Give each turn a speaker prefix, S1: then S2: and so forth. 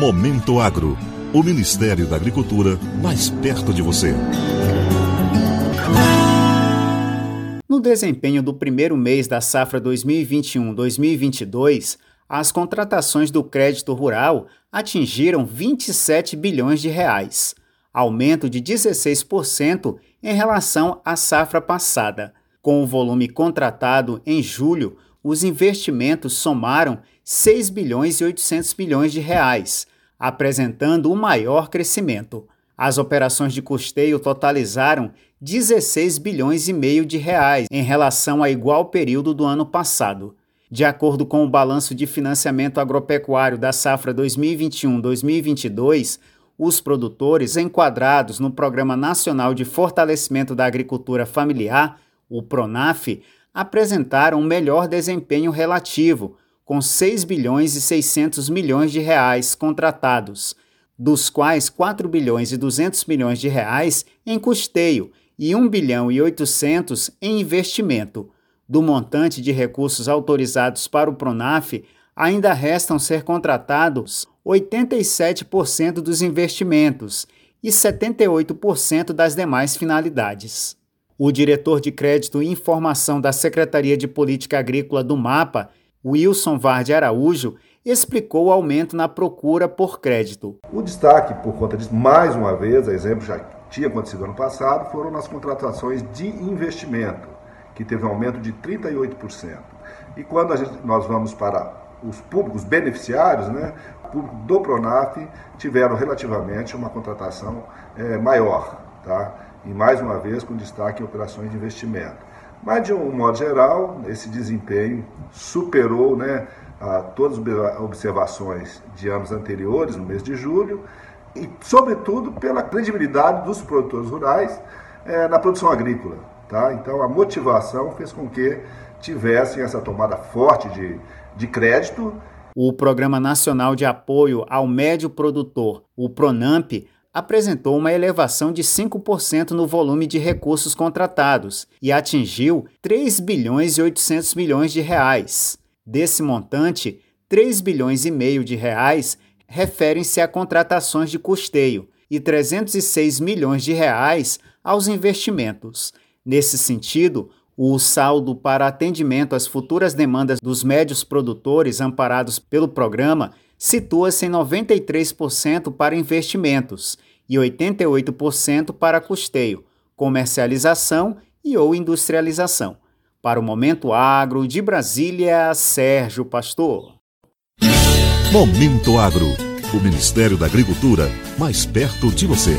S1: Momento Agro. O Ministério da Agricultura mais perto de você.
S2: No desempenho do primeiro mês da safra 2021-2022, as contratações do crédito rural atingiram 27 bilhões de reais, aumento de 16% em relação à safra passada. Com o volume contratado em julho, os investimentos somaram 6 bilhões e 800 bilhões de reais, apresentando o maior crescimento. As operações de custeio totalizaram 16 bilhões e meio de reais em relação a igual período do ano passado. De acordo com o balanço de financiamento agropecuário da safra 2021-2022, os produtores enquadrados no Programa Nacional de Fortalecimento da Agricultura Familiar, o PRONAF, apresentaram um melhor desempenho relativo, com 6 bilhões e 600 milhões de reais contratados, dos quais 4 bilhões e 200 milhões de reais em custeio e 1 bilhão e 800 em investimento. Do montante de recursos autorizados para o Pronaf, ainda restam ser contratados 87% dos investimentos e 78% das demais finalidades. O diretor de Crédito e Informação da Secretaria de Política Agrícola do MAPA, Wilson Varde Araújo, explicou o aumento na procura por crédito.
S3: O destaque, por conta disso, mais uma vez, a exemplo já tinha acontecido ano passado, foram nas contratações de investimento, que teve um aumento de 38%. E quando gente, nós vamos para os públicos beneficiários, né, o público do Pronaf tiveram relativamente uma contratação é, maior, tá? E mais uma vez com destaque em operações de investimento. Mas, de um modo geral, esse desempenho superou né, a todas as observações de anos anteriores, no mês de julho, e, sobretudo, pela credibilidade dos produtores rurais é, na produção agrícola. Tá? Então, a motivação fez com que tivessem essa tomada forte de, de crédito.
S2: O Programa Nacional de Apoio ao Médio Produtor, o PRONAMP, apresentou uma elevação de 5% no volume de recursos contratados e atingiu 3 bilhões e 800 milhões de reais. Desse montante, 3 bilhões e meio de reais referem-se a contratações de custeio e 306 milhões de reais aos investimentos. Nesse sentido, o saldo para atendimento às futuras demandas dos médios produtores amparados pelo programa situa-se em 93% para investimentos e 88% para custeio, comercialização e ou industrialização. Para o Momento Agro de Brasília, Sérgio Pastor.
S1: Momento Agro, o Ministério da Agricultura mais perto de você.